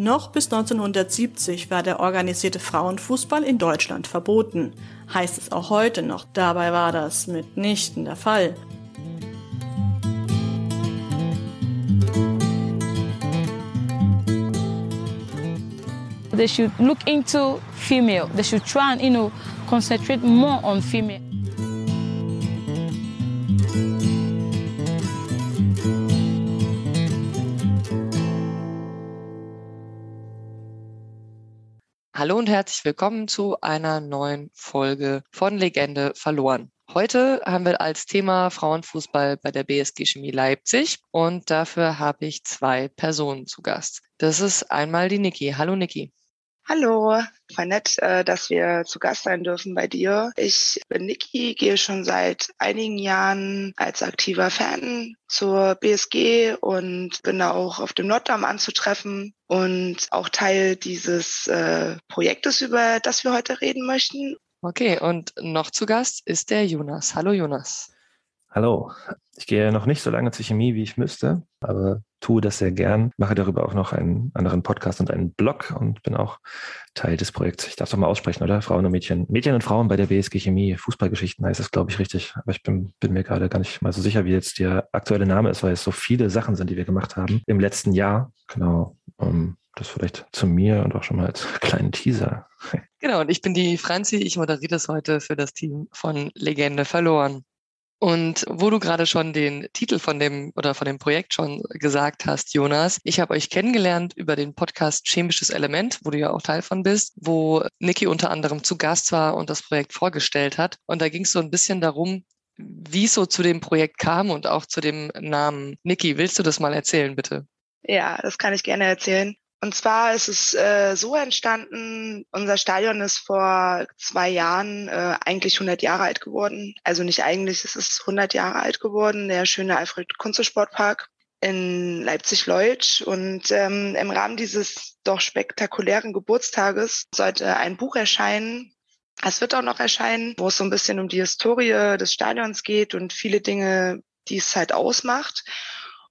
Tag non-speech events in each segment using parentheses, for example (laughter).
Noch bis 1970 war der organisierte Frauenfußball in Deutschland verboten. Heißt es auch heute noch. Dabei war das mitnichten der Fall. They should look into female. They should try and, you know, concentrate more on female. Hallo und herzlich willkommen zu einer neuen Folge von Legende verloren. Heute haben wir als Thema Frauenfußball bei der BSG Chemie Leipzig und dafür habe ich zwei Personen zu Gast. Das ist einmal die Niki. Hallo Niki. Hallo, war nett, äh, dass wir zu Gast sein dürfen bei dir. Ich bin Niki, gehe schon seit einigen Jahren als aktiver Fan zur BSG und bin da auch auf dem Norddamm anzutreffen und auch Teil dieses äh, Projektes, über das wir heute reden möchten. Okay, und noch zu Gast ist der Jonas. Hallo Jonas. Hallo. Ich gehe noch nicht so lange zur Chemie, wie ich müsste, aber tue das sehr gern. Mache darüber auch noch einen anderen Podcast und einen Blog und bin auch Teil des Projekts. Ich darf es doch mal aussprechen, oder? Frauen und Mädchen. Mädchen und Frauen bei der BSG Chemie. Fußballgeschichten heißt es, glaube ich, richtig. Aber ich bin, bin mir gerade gar nicht mal so sicher, wie jetzt der aktuelle Name ist, weil es so viele Sachen sind, die wir gemacht haben im letzten Jahr. Genau. Um, das vielleicht zu mir und auch schon mal als kleinen Teaser. Genau, und ich bin die Franzi. Ich moderiere das heute für das Team von Legende verloren. Und wo du gerade schon den Titel von dem oder von dem Projekt schon gesagt hast, Jonas, ich habe euch kennengelernt über den Podcast Chemisches Element, wo du ja auch Teil von bist, wo Niki unter anderem zu Gast war und das Projekt vorgestellt hat. Und da ging es so ein bisschen darum, wie es so zu dem Projekt kam und auch zu dem Namen. Niki, willst du das mal erzählen, bitte? Ja, das kann ich gerne erzählen. Und zwar ist es äh, so entstanden, unser Stadion ist vor zwei Jahren äh, eigentlich 100 Jahre alt geworden. Also nicht eigentlich, es ist 100 Jahre alt geworden, der schöne Alfred Kunze Sportpark in Leipzig-Leutsch. Und ähm, im Rahmen dieses doch spektakulären Geburtstages sollte ein Buch erscheinen. Es wird auch noch erscheinen, wo es so ein bisschen um die Historie des Stadions geht und viele Dinge, die es halt ausmacht.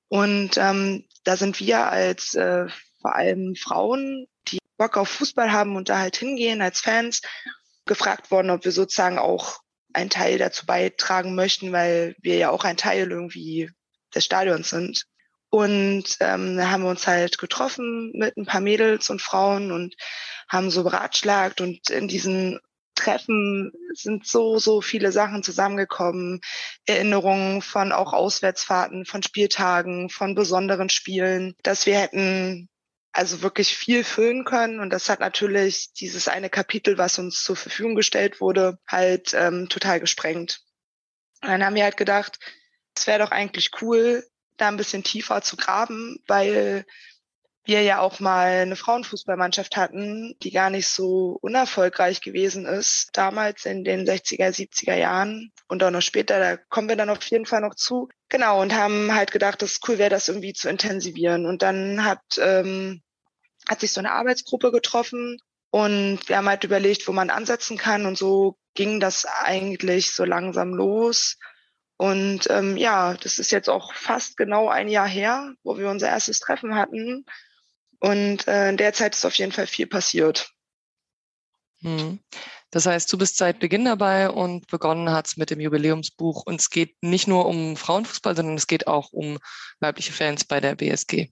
Und ähm, da sind wir als äh, vor allem Frauen, die Bock auf Fußball haben und da halt hingehen als Fans, gefragt worden, ob wir sozusagen auch einen Teil dazu beitragen möchten, weil wir ja auch ein Teil irgendwie des Stadions sind. Und ähm, da haben wir uns halt getroffen mit ein paar Mädels und Frauen und haben so beratschlagt und in diesen Treffen sind so, so viele Sachen zusammengekommen. Erinnerungen von auch Auswärtsfahrten, von Spieltagen, von besonderen Spielen, dass wir hätten also wirklich viel füllen können. Und das hat natürlich dieses eine Kapitel, was uns zur Verfügung gestellt wurde, halt ähm, total gesprengt. Und dann haben wir halt gedacht, es wäre doch eigentlich cool, da ein bisschen tiefer zu graben, weil wir ja auch mal eine Frauenfußballmannschaft hatten, die gar nicht so unerfolgreich gewesen ist, damals in den 60er, 70er Jahren und auch noch später, da kommen wir dann auf jeden Fall noch zu. Genau, und haben halt gedacht, dass es cool wäre, das irgendwie zu intensivieren. Und dann hat, ähm, hat sich so eine Arbeitsgruppe getroffen und wir haben halt überlegt, wo man ansetzen kann. Und so ging das eigentlich so langsam los. Und ähm, ja, das ist jetzt auch fast genau ein Jahr her, wo wir unser erstes Treffen hatten. Und äh, in der Zeit ist auf jeden Fall viel passiert. Hm. Das heißt, du bist seit Beginn dabei und begonnen hat es mit dem Jubiläumsbuch. Und es geht nicht nur um Frauenfußball, sondern es geht auch um weibliche Fans bei der BSG.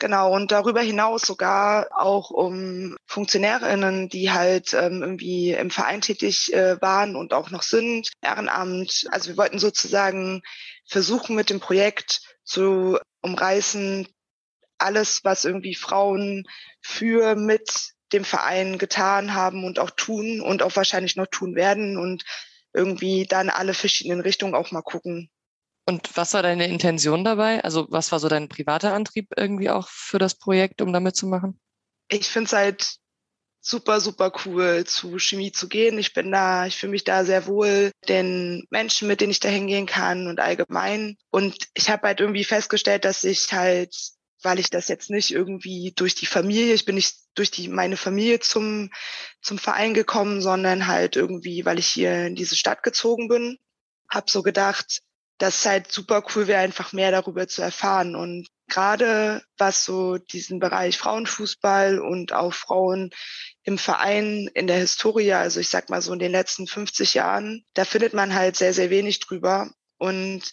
Genau, und darüber hinaus sogar auch um Funktionärinnen, die halt ähm, irgendwie im Verein tätig äh, waren und auch noch sind, Ehrenamt. Also wir wollten sozusagen versuchen mit dem Projekt zu umreißen, alles, was irgendwie Frauen für mit dem Verein getan haben und auch tun und auch wahrscheinlich noch tun werden und irgendwie dann alle verschiedenen Richtungen auch mal gucken. Und was war deine Intention dabei? Also was war so dein privater Antrieb irgendwie auch für das Projekt, um damit zu machen? Ich finde es halt super, super cool, zu Chemie zu gehen. Ich bin da, ich fühle mich da sehr wohl, den Menschen, mit denen ich da hingehen kann und allgemein. Und ich habe halt irgendwie festgestellt, dass ich halt weil ich das jetzt nicht irgendwie durch die Familie, ich bin nicht durch die meine Familie zum zum Verein gekommen, sondern halt irgendwie, weil ich hier in diese Stadt gezogen bin, habe so gedacht, dass es halt super cool wäre, einfach mehr darüber zu erfahren und gerade was so diesen Bereich Frauenfußball und auch Frauen im Verein in der Historie, also ich sag mal so in den letzten 50 Jahren, da findet man halt sehr, sehr wenig drüber. Und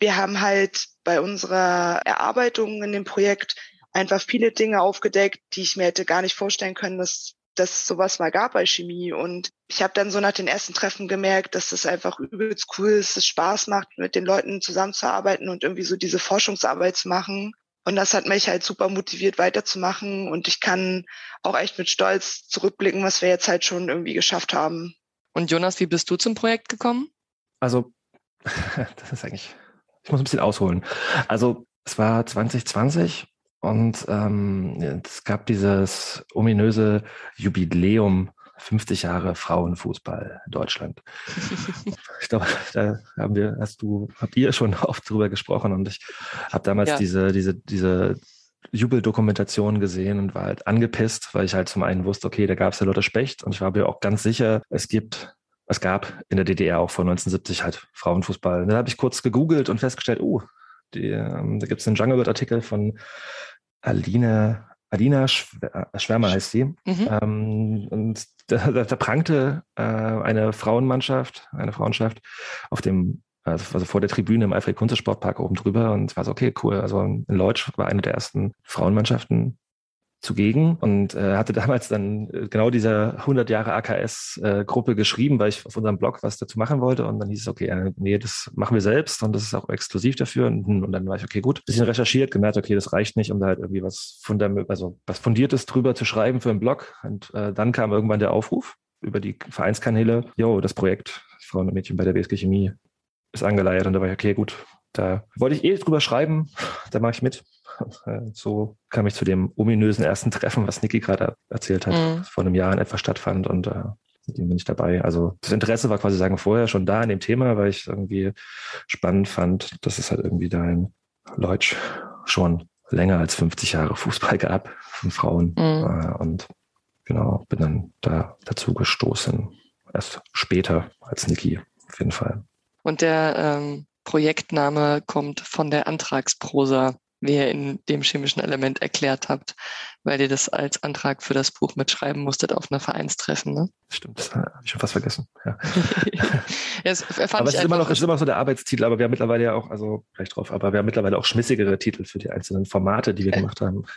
wir haben halt bei unserer Erarbeitung in dem Projekt einfach viele Dinge aufgedeckt, die ich mir hätte gar nicht vorstellen können, dass dass sowas mal gab bei Chemie. Und ich habe dann so nach den ersten Treffen gemerkt, dass das einfach übelst cool ist, dass es Spaß macht, mit den Leuten zusammenzuarbeiten und irgendwie so diese Forschungsarbeit zu machen. Und das hat mich halt super motiviert, weiterzumachen. Und ich kann auch echt mit Stolz zurückblicken, was wir jetzt halt schon irgendwie geschafft haben. Und Jonas, wie bist du zum Projekt gekommen? Also, (laughs) das ist eigentlich, ich muss ein bisschen ausholen. Also, es war 2020 und ähm, es gab dieses ominöse Jubiläum 50 Jahre Frauenfußball in Deutschland. (laughs) ich glaube, da haben wir, hast du, habt ihr schon oft drüber gesprochen und ich habe damals ja. diese, diese, diese Jubeldokumentation gesehen und war halt angepisst, weil ich halt zum einen wusste, okay, da gab es ja Lotte Specht und ich war mir auch ganz sicher, es gibt, es gab in der DDR auch vor 1970 halt Frauenfußball. Und dann habe ich kurz gegoogelt und festgestellt, oh, die, ähm, da gibt es einen Jungle Bird Artikel von Aline, Alina äh, Schwärmer heißt sie. Mhm. Ähm, und da, da, da prangte äh, eine Frauenmannschaft, eine Frauenschaft auf dem, also, also vor der Tribüne im Alfred Kunze Sportpark oben drüber und es war so, okay, cool. Also in Leutsch war eine der ersten Frauenmannschaften zugegen und äh, hatte damals dann äh, genau dieser 100 Jahre AKS-Gruppe äh, geschrieben, weil ich auf unserem Blog was dazu machen wollte und dann hieß es, okay, äh, nee, das machen wir selbst und das ist auch exklusiv dafür und, und dann war ich, okay, gut, bisschen recherchiert, gemerkt, okay, das reicht nicht, um da halt irgendwie was fundament, also was Fundiertes drüber zu schreiben für einen Blog und äh, dann kam irgendwann der Aufruf über die Vereinskanäle, jo, das Projekt Frauen und Mädchen bei der WSG Chemie ist angeleiert und da war ich, okay, gut, da wollte ich eh drüber schreiben, da mache ich mit. So kam ich zu dem ominösen ersten Treffen, was Niki gerade erzählt hat, mhm. vor einem Jahr in etwa stattfand und äh, mit dem bin ich dabei. Also das Interesse war quasi sagen vorher schon da in dem Thema, weil ich irgendwie spannend fand, dass es halt irgendwie da in Leutsch schon länger als 50 Jahre Fußball gab von Frauen mhm. äh, und genau bin dann da dazu gestoßen erst später als Niki auf jeden Fall. Und der ähm, Projektname kommt von der Antragsprosa wie ihr in dem chemischen Element erklärt habt, weil ihr das als Antrag für das Buch mitschreiben musstet auf einer Vereinstreffen. Ne? Stimmt, das habe ich schon fast vergessen. Ja. (laughs) ja, aber es ist immer noch, ist immer noch so der Arbeitstitel, aber wir haben mittlerweile ja auch, also gleich drauf, aber wir haben mittlerweile auch schmissigere Titel für die einzelnen Formate, die wir gemacht haben. (laughs)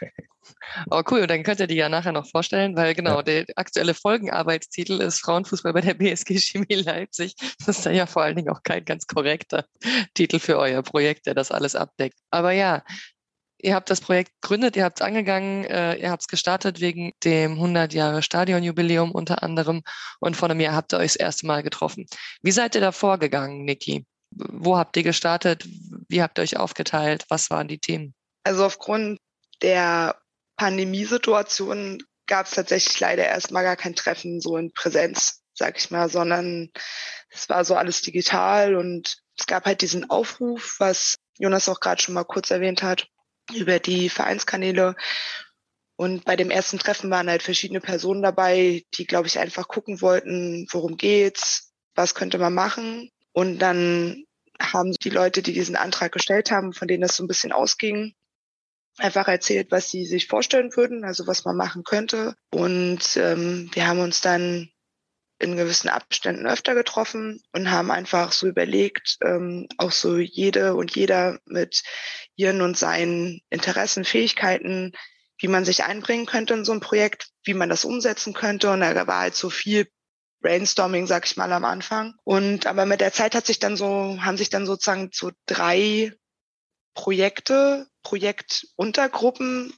Oh cool, und dann könnt ihr die ja nachher noch vorstellen, weil genau, ja. der aktuelle Folgenarbeitstitel ist Frauenfußball bei der BSG Chemie Leipzig. Das ist ja vor allen Dingen auch kein ganz korrekter Titel für euer Projekt, der das alles abdeckt. Aber ja, Ihr habt das Projekt gegründet, ihr habt es angegangen, äh, ihr habt es gestartet wegen dem 100 Jahre Stadionjubiläum unter anderem und vor einem Jahr habt ihr euch das erste Mal getroffen. Wie seid ihr da vorgegangen, Niki? Wo habt ihr gestartet? Wie habt ihr euch aufgeteilt? Was waren die Themen? Also aufgrund der Pandemiesituation gab es tatsächlich leider erstmal gar kein Treffen so in Präsenz, sag ich mal, sondern es war so alles digital und es gab halt diesen Aufruf, was Jonas auch gerade schon mal kurz erwähnt hat, über die Vereinskanäle. Und bei dem ersten Treffen waren halt verschiedene Personen dabei, die, glaube ich, einfach gucken wollten, worum geht's, was könnte man machen. Und dann haben die Leute, die diesen Antrag gestellt haben, von denen das so ein bisschen ausging, einfach erzählt, was sie sich vorstellen würden, also was man machen könnte. Und ähm, wir haben uns dann in gewissen Abständen öfter getroffen und haben einfach so überlegt, ähm, auch so jede und jeder mit ihren und seinen Interessen, Fähigkeiten, wie man sich einbringen könnte in so ein Projekt, wie man das umsetzen könnte. Und da war halt so viel Brainstorming, sag ich mal, am Anfang. Und aber mit der Zeit hat sich dann so, haben sich dann sozusagen so drei Projekte, Projektuntergruppen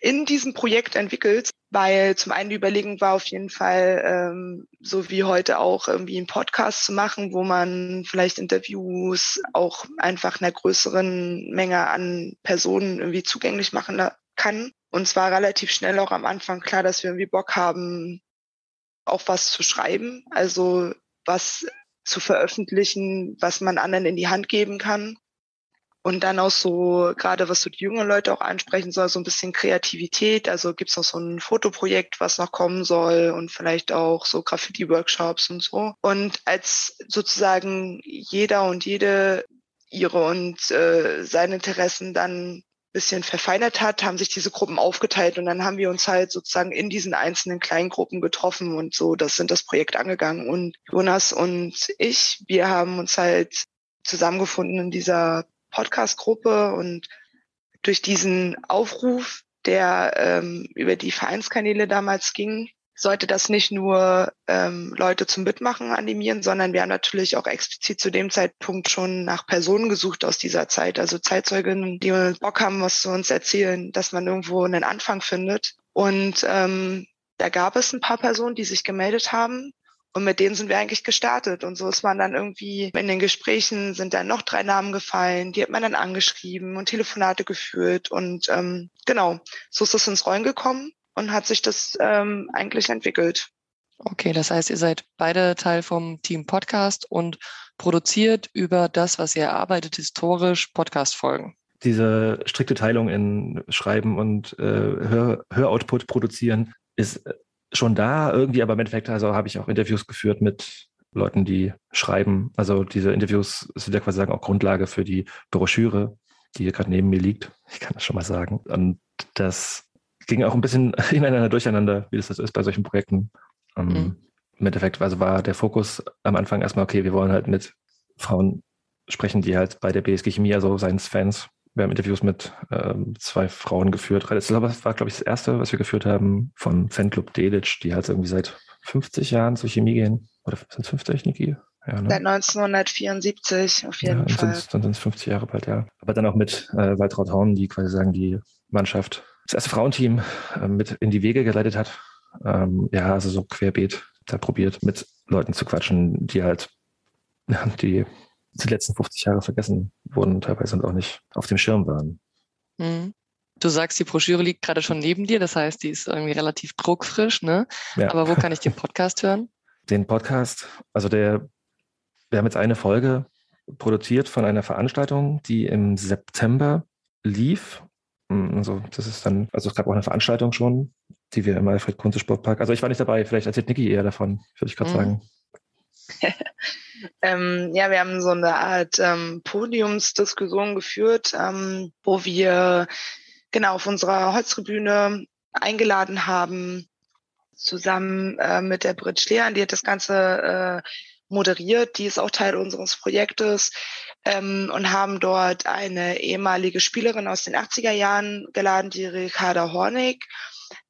in diesem Projekt entwickelt, weil zum einen die Überlegung war auf jeden Fall, ähm, so wie heute auch irgendwie einen Podcast zu machen, wo man vielleicht Interviews auch einfach einer größeren Menge an Personen irgendwie zugänglich machen kann. Und zwar relativ schnell auch am Anfang klar, dass wir irgendwie Bock haben, auch was zu schreiben, also was zu veröffentlichen, was man anderen in die Hand geben kann. Und dann auch so, gerade was so die jungen Leute auch ansprechen soll, so ein bisschen Kreativität. Also gibt's noch so ein Fotoprojekt, was noch kommen soll und vielleicht auch so Graffiti-Workshops und so. Und als sozusagen jeder und jede ihre und äh, seine Interessen dann bisschen verfeinert hat, haben sich diese Gruppen aufgeteilt und dann haben wir uns halt sozusagen in diesen einzelnen Kleingruppen getroffen und so, das sind das Projekt angegangen. Und Jonas und ich, wir haben uns halt zusammengefunden in dieser Podcast-Gruppe und durch diesen Aufruf, der ähm, über die Vereinskanäle damals ging, sollte das nicht nur ähm, Leute zum Mitmachen animieren, sondern wir haben natürlich auch explizit zu dem Zeitpunkt schon nach Personen gesucht aus dieser Zeit, also Zeitzeuginnen, die Bock haben, was zu uns erzählen, dass man irgendwo einen Anfang findet. Und ähm, da gab es ein paar Personen, die sich gemeldet haben. Und mit denen sind wir eigentlich gestartet. Und so ist man dann irgendwie in den Gesprächen sind dann noch drei Namen gefallen, die hat man dann angeschrieben und Telefonate geführt. Und ähm, genau, so ist es ins Rollen gekommen und hat sich das ähm, eigentlich entwickelt. Okay, das heißt, ihr seid beide Teil vom Team Podcast und produziert über das, was ihr erarbeitet, historisch Podcast-Folgen. Diese strikte Teilung in Schreiben und äh, Hör Höroutput produzieren ist schon da irgendwie, aber im Endeffekt also habe ich auch Interviews geführt mit Leuten, die schreiben. Also diese Interviews sind ja quasi sagen auch Grundlage für die Broschüre, die hier gerade neben mir liegt. Ich kann das schon mal sagen. Und das ging auch ein bisschen (laughs) ineinander durcheinander, wie das, das ist bei solchen Projekten. Ähm, mhm. Im Endeffekt also war der Fokus am Anfang erstmal, okay, wir wollen halt mit Frauen sprechen, die halt bei der BSG Chemie, also Science-Fans, wir haben Interviews mit ähm, zwei Frauen geführt. Das war, glaube ich, das erste, was wir geführt haben von Fanclub Delitzsch, die halt irgendwie seit 50 Jahren zur Chemie gehen. Oder sind es 50, Niki? Ja, ne? Seit 1974 auf jeden ja, Fall. Dann sind es 50 Jahre bald, ja. Aber dann auch mit äh, Waltraud Horn, die quasi sagen, die Mannschaft das erste Frauenteam äh, mit in die Wege geleitet hat. Ähm, ja, also so querbeet da probiert, mit Leuten zu quatschen, die halt (laughs) die die letzten 50 Jahre vergessen wurden teilweise und auch nicht auf dem Schirm waren. Mhm. Du sagst, die Broschüre liegt gerade schon neben dir, das heißt, die ist irgendwie relativ druckfrisch, ne? Ja. Aber wo kann ich den Podcast hören? (laughs) Den Podcast, also der, wir haben jetzt eine Folge produziert von einer Veranstaltung, die im September lief hm, also das ist dann, also es gab auch eine Veranstaltung schon, die wir im Alfred Kunze Sportpark, also ich war nicht dabei, vielleicht erzählt Niki eher davon, würde ich gerade mhm. sagen. (laughs) ähm, ja, wir haben so eine Art ähm, Podiumsdiskussion geführt, ähm, wo wir genau auf unserer Holztribüne eingeladen haben, zusammen äh, mit der Brit Schlehan, die hat das Ganze äh, moderiert, die ist auch Teil unseres Projektes ähm, und haben dort eine ehemalige Spielerin aus den 80er Jahren geladen, die Ricarda Hornig.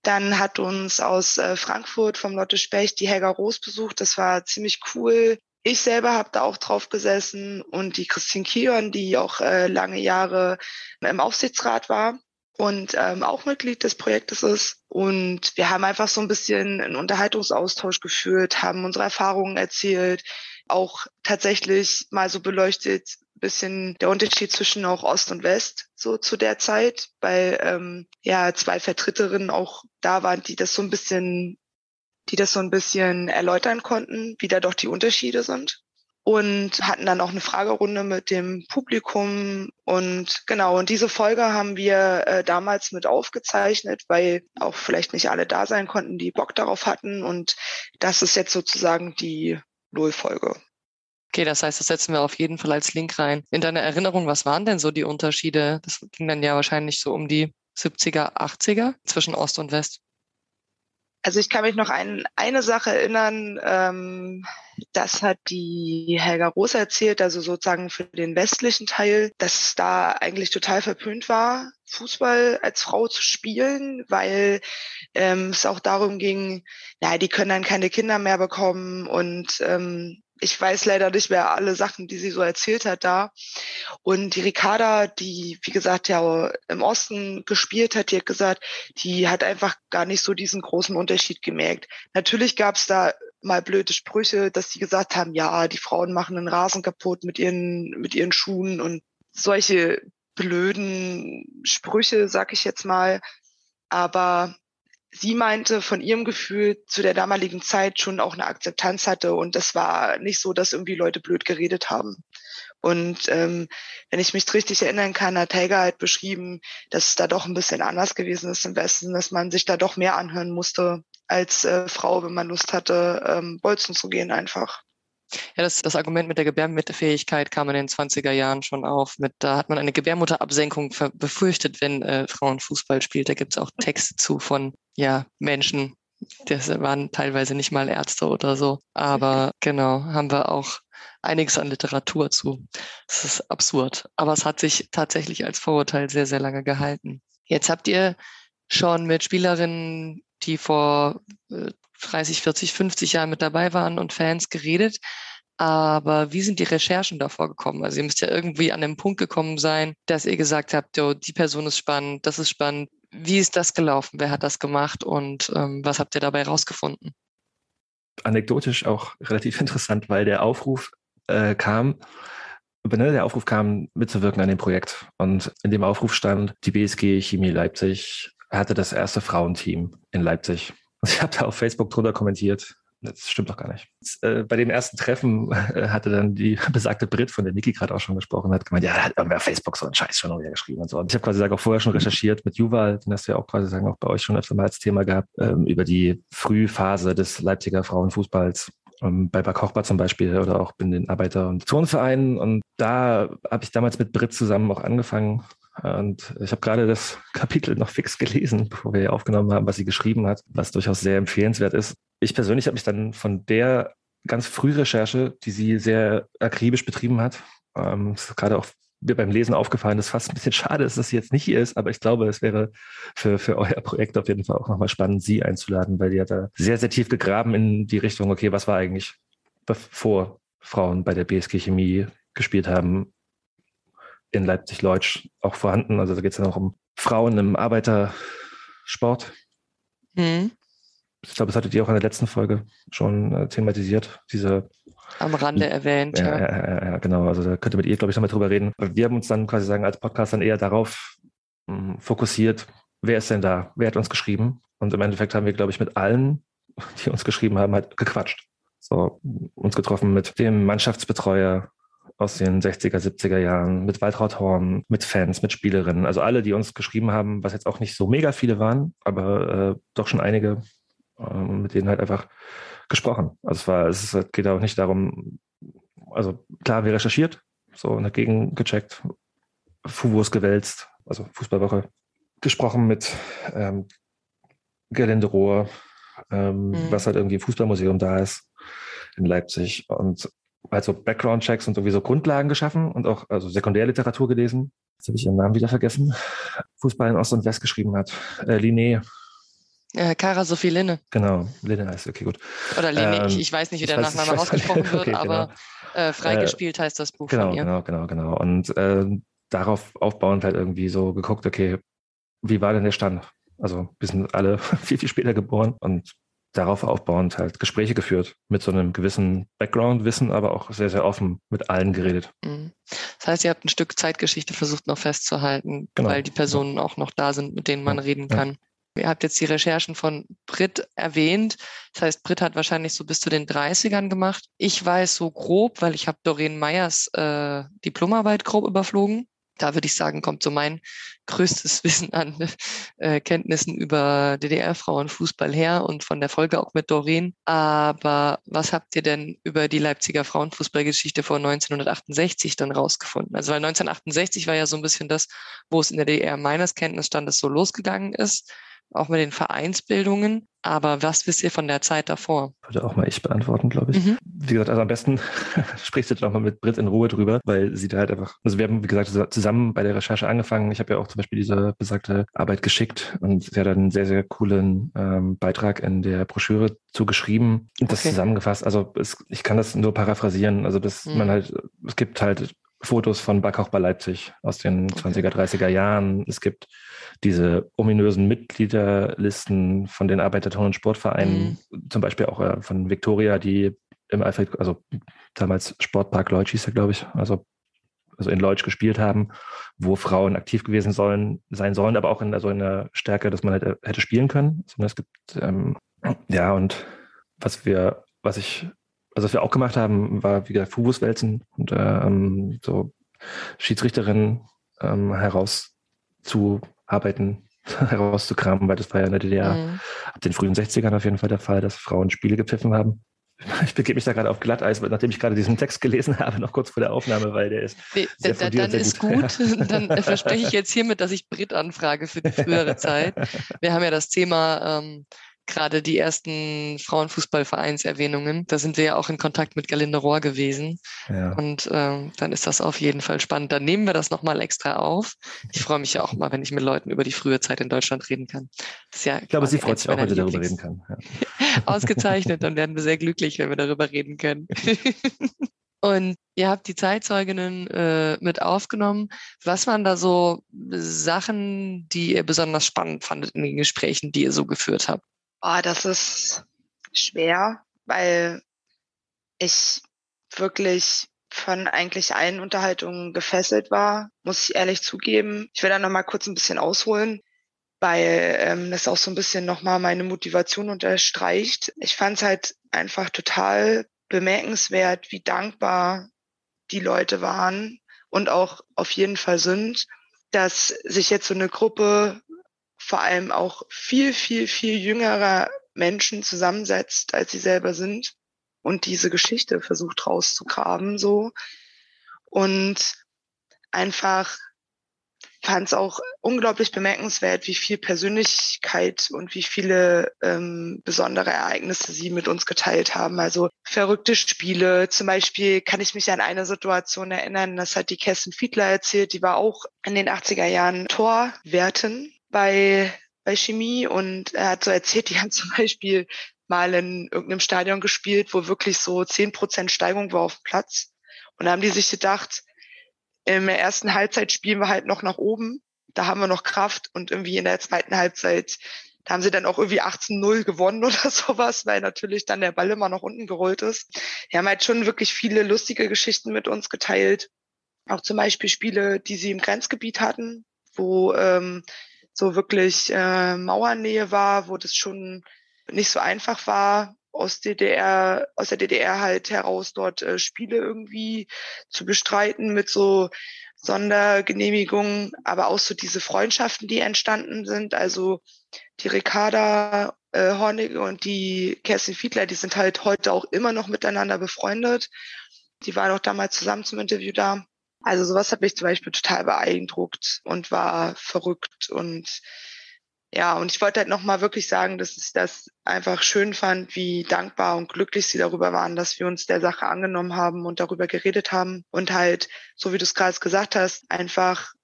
Dann hat uns aus äh, Frankfurt vom Lotte Specht die Helga Roos besucht. Das war ziemlich cool. Ich selber habe da auch drauf gesessen und die Christine Kion, die auch äh, lange Jahre im Aufsichtsrat war und ähm, auch Mitglied des Projektes ist. Und wir haben einfach so ein bisschen einen Unterhaltungsaustausch geführt, haben unsere Erfahrungen erzählt, auch tatsächlich mal so beleuchtet, bisschen der Unterschied zwischen auch Ost und West so zu der Zeit, weil ähm, ja zwei Vertreterinnen auch da waren, die das so ein bisschen, die das so ein bisschen erläutern konnten, wie da doch die Unterschiede sind. Und hatten dann auch eine Fragerunde mit dem Publikum. Und genau und diese Folge haben wir äh, damals mit aufgezeichnet, weil auch vielleicht nicht alle da sein konnten, die Bock darauf hatten. Und das ist jetzt sozusagen die Nullfolge. Okay, das heißt, das setzen wir auf jeden Fall als Link rein. In deiner Erinnerung, was waren denn so die Unterschiede? Das ging dann ja wahrscheinlich so um die 70er, 80er zwischen Ost und West. Also ich kann mich noch an eine Sache erinnern, ähm, das hat die Helga Rosa erzählt, also sozusagen für den westlichen Teil, dass es da eigentlich total verpönt war, Fußball als Frau zu spielen, weil ähm, es auch darum ging, ja, die können dann keine Kinder mehr bekommen und ähm, ich weiß leider nicht mehr alle Sachen, die sie so erzählt hat da. Und die Ricarda, die, wie gesagt, ja im Osten gespielt hat, die hat gesagt, die hat einfach gar nicht so diesen großen Unterschied gemerkt. Natürlich gab es da mal blöde Sprüche, dass sie gesagt haben, ja, die Frauen machen den Rasen kaputt mit ihren, mit ihren Schuhen und solche blöden Sprüche, sag ich jetzt mal. Aber sie meinte, von ihrem Gefühl zu der damaligen Zeit schon auch eine Akzeptanz hatte und das war nicht so, dass irgendwie Leute blöd geredet haben. Und ähm, wenn ich mich richtig erinnern kann, hat Helga halt beschrieben, dass es da doch ein bisschen anders gewesen ist im Westen, dass man sich da doch mehr anhören musste als äh, Frau, wenn man Lust hatte, ähm, bolzen zu gehen einfach. Ja, das, das Argument mit der Gebärmutterfähigkeit kam in den 20er Jahren schon auf. Mit, da hat man eine Gebärmutterabsenkung befürchtet, wenn äh, Frauen Fußball spielt. Da gibt es auch Texte zu von ja, Menschen, das waren teilweise nicht mal Ärzte oder so. Aber genau, haben wir auch einiges an Literatur zu. Das ist absurd. Aber es hat sich tatsächlich als Vorurteil sehr, sehr lange gehalten. Jetzt habt ihr schon mit Spielerinnen, die vor 30, 40, 50 Jahren mit dabei waren und Fans geredet. Aber wie sind die Recherchen davor gekommen? Also ihr müsst ja irgendwie an den Punkt gekommen sein, dass ihr gesagt habt, jo, die Person ist spannend, das ist spannend. Wie ist das gelaufen? Wer hat das gemacht und ähm, was habt ihr dabei rausgefunden? Anekdotisch auch relativ (laughs) interessant, weil der Aufruf äh, kam, ne, der Aufruf kam, mitzuwirken an dem Projekt. Und in dem Aufruf stand, die BSG Chemie Leipzig hatte das erste Frauenteam in Leipzig. Und ich habe da auf Facebook drunter kommentiert, das stimmt doch gar nicht. Äh, bei dem ersten Treffen (laughs) äh, hatte dann die (laughs) besagte Brit, von der Niki gerade auch schon gesprochen hat, gemeint, ja, da hat irgendwer Facebook so einen Scheiß schon wieder geschrieben und so. Und ich habe quasi sagen, auch vorher schon recherchiert mit Juval, den hast du ja auch quasi sagen, auch bei euch schon öfter mal als Thema gehabt, ähm, über die Frühphase des Leipziger Frauenfußballs. Ähm, bei Bar Kochbar zum Beispiel oder auch in den Arbeiter- und Turnvereinen. Und da habe ich damals mit Brit zusammen auch angefangen, und ich habe gerade das (laughs) Kapitel noch fix gelesen, bevor wir aufgenommen haben, was sie geschrieben hat, was durchaus sehr empfehlenswert ist. Ich persönlich habe mich dann von der ganz früh Recherche, die sie sehr akribisch betrieben hat, ähm, gerade auch mir beim Lesen aufgefallen, dass fast ein bisschen schade ist, dass sie jetzt nicht hier ist, aber ich glaube, es wäre für, für euer Projekt auf jeden Fall auch nochmal spannend, sie einzuladen, weil die hat da sehr, sehr tief gegraben in die Richtung, okay, was war eigentlich, bevor Frauen bei der BSG Chemie gespielt haben, in Leipzig-Leutsch auch vorhanden. Also da geht es dann auch um Frauen im Arbeitersport. Mhm. Ich glaube, das hattet ihr auch in der letzten Folge schon äh, thematisiert, diese am Rande erwähnt. Ja, ja. Ja, ja, genau. Also da könnt ihr mit ihr, glaube ich, nochmal drüber reden. Wir haben uns dann quasi sagen, als Podcast dann eher darauf mh, hm, fokussiert, wer ist denn da? Wer hat uns geschrieben? Und im Endeffekt haben wir, glaube ich, mit allen, die uns geschrieben haben, halt gequatscht. So, uns getroffen mit dem Mannschaftsbetreuer, aus den 60er, 70er Jahren, mit Waltraud Horn, mit Fans, mit Spielerinnen. Also alle, die uns geschrieben haben, was jetzt auch nicht so mega viele waren, aber äh, doch schon einige, äh, mit denen halt einfach gesprochen. Also es war, es ist, geht auch nicht darum, also klar, wir recherchiert, so dagegen gecheckt, Fuwos gewälzt, also Fußballwoche, gesprochen mit ähm, Gerlinde Rohr, ähm, mhm. was halt irgendwie Fußballmuseum da ist in Leipzig und halt so Background-Checks und sowieso Grundlagen geschaffen und auch also Sekundärliteratur gelesen. Jetzt habe ich ihren Namen wieder vergessen. Fußball in Ost und West geschrieben hat. Äh, Linné. Äh, Kara Sophie Linne. Genau, Linne heißt, okay, gut. Oder Linne, ähm, ich, ich, weiß nicht, wie der Nachname ausgesprochen (laughs) wird, okay, aber genau. äh, freigespielt heißt das Buch genau, von ihr. Genau, genau, genau. Und äh, darauf aufbauend halt irgendwie so geguckt, okay, wie war denn der Stand? Also wir sind alle (laughs) viel, viel später geboren und darauf aufbauend halt Gespräche geführt, mit so einem gewissen Background-Wissen, aber auch sehr, sehr offen mit allen geredet. Mhm. Das heißt, ihr habt ein Stück Zeitgeschichte versucht noch festzuhalten, genau. weil die Personen ja. auch noch da sind, mit denen man ja. reden kann. Ihr habt jetzt die Recherchen von Brit erwähnt. Das heißt, Brit hat wahrscheinlich so bis zu den 30ern gemacht. Ich weiß so grob, weil ich habe Doreen Meyers äh, Diplomarbeit grob überflogen da würde ich sagen, kommt so mein größtes (laughs) Wissen an äh, Kenntnissen über DDR-Frauenfußball her und von der Folge auch mit Doreen. Aber was habt ihr denn über die Leipziger Frauenfußballgeschichte vor 1968 dann rausgefunden? Also weil 1968 war ja so ein bisschen das, wo es in der DDR meines Kenntnisstandes so losgegangen ist auch mit den Vereinsbildungen. Aber was wisst ihr von der Zeit davor? Würde auch mal ich beantworten, glaube ich. Mhm. Wie gesagt, also am besten (laughs) sprichst du doch mal mit Brit in Ruhe drüber, weil sie da halt einfach, also wir haben, wie gesagt, zusammen bei der Recherche angefangen. Ich habe ja auch zum Beispiel diese besagte Arbeit geschickt und sie hat einen sehr, sehr coolen ähm, Beitrag in der Broschüre zugeschrieben und das okay. zusammengefasst. Also es, ich kann das nur paraphrasieren. Also dass mhm. man halt, es gibt halt Fotos von Backoch bei Leipzig aus den okay. 20er, 30er Jahren. Es gibt diese ominösen Mitgliederlisten von den Arbeiterton- und Sportvereinen, mhm. zum Beispiel auch äh, von Victoria, die im Alfred, also damals Sportpark Leutsch hieß er, glaube ich, also, also in Leutsch gespielt haben, wo Frauen aktiv gewesen sollen, sein sollen, aber auch in, also in der Stärke, dass man halt äh, hätte spielen können. Sondern es gibt, ähm, ja, und was wir, was ich, also was wir auch gemacht haben, war, wie gesagt, Fubuswälzen und ähm, so Schiedsrichterinnen ähm, heraus zu Arbeiten (laughs) herauszukramen, weil das war ja in der DDR mhm. ab den frühen 60ern auf jeden Fall der Fall, dass Frauen Spiele gepfiffen haben (laughs) Ich begebe mich da gerade auf Glatteis, nachdem ich gerade diesen Text gelesen habe, noch kurz vor der Aufnahme, weil der ist. Nee, sehr da, dann ist gut. gut. (laughs) dann verspreche ich jetzt hiermit, dass ich Brit anfrage für die frühere Zeit. Wir haben ja das Thema ähm, gerade die ersten Frauenfußballvereinserwähnungen. Da sind wir ja auch in Kontakt mit Galinde Rohr gewesen. Ja. Und ähm, dann ist das auf jeden Fall spannend. Dann nehmen wir das nochmal extra auf. Ich freue mich ja auch mal, wenn ich mit Leuten über die frühe Zeit in Deutschland reden kann. Das ist ja ich glaube, sie freut sich auch, wenn sie darüber reden kann. Ja. (laughs) Ausgezeichnet. Dann werden wir sehr glücklich, wenn wir darüber reden können. (laughs) Und ihr habt die Zeitzeuginnen äh, mit aufgenommen. Was waren da so Sachen, die ihr besonders spannend fandet in den Gesprächen, die ihr so geführt habt? Oh, das ist schwer, weil ich wirklich von eigentlich allen Unterhaltungen gefesselt war, muss ich ehrlich zugeben. Ich will da noch mal kurz ein bisschen ausholen, weil ähm, das auch so ein bisschen noch mal meine Motivation unterstreicht. Ich fand es halt einfach total bemerkenswert, wie dankbar die Leute waren und auch auf jeden Fall sind, dass sich jetzt so eine Gruppe vor allem auch viel, viel, viel jüngerer Menschen zusammensetzt, als sie selber sind und diese Geschichte versucht rauszugraben, so. Und einfach fand es auch unglaublich bemerkenswert, wie viel Persönlichkeit und wie viele ähm, besondere Ereignisse sie mit uns geteilt haben. Also verrückte Spiele. Zum Beispiel kann ich mich an eine Situation erinnern, das hat die Kerstin Fiedler erzählt, die war auch in den 80er Jahren Torwertin bei, bei Chemie und er hat so erzählt, (laughs) die haben zum Beispiel mal in irgendeinem Stadion gespielt, wo wirklich so zehn Prozent Steigung war auf dem Platz. Und da haben die sich gedacht, im ersten Halbzeit spielen wir halt noch nach oben. Da haben wir noch Kraft und irgendwie in der zweiten Halbzeit, da haben sie dann auch irgendwie 18-0 gewonnen (laughs) oder sowas, weil natürlich dann der Ball immer noch unten gerollt ist. Die haben halt schon wirklich viele lustige Geschichten mit uns geteilt. Auch zum Beispiel Spiele, die sie im Grenzgebiet hatten, wo ähm, so wirklich äh, Mauernähe war, wo das schon nicht so einfach war, aus DDR, aus der DDR halt heraus dort äh, Spiele irgendwie zu bestreiten mit so Sondergenehmigungen, aber auch so diese Freundschaften, die entstanden sind. Also die Ricarda äh, Hornige und die Kerstin Fiedler, die sind halt heute auch immer noch miteinander befreundet. Die waren auch damals zusammen zum Interview da. Also sowas hat mich zum Beispiel total beeindruckt und war verrückt und ja, und ich wollte halt nochmal wirklich sagen, dass ich das einfach schön fand, wie dankbar und glücklich sie darüber waren, dass wir uns der Sache angenommen haben und darüber geredet haben. Und halt, so wie du es gerade gesagt hast, einfach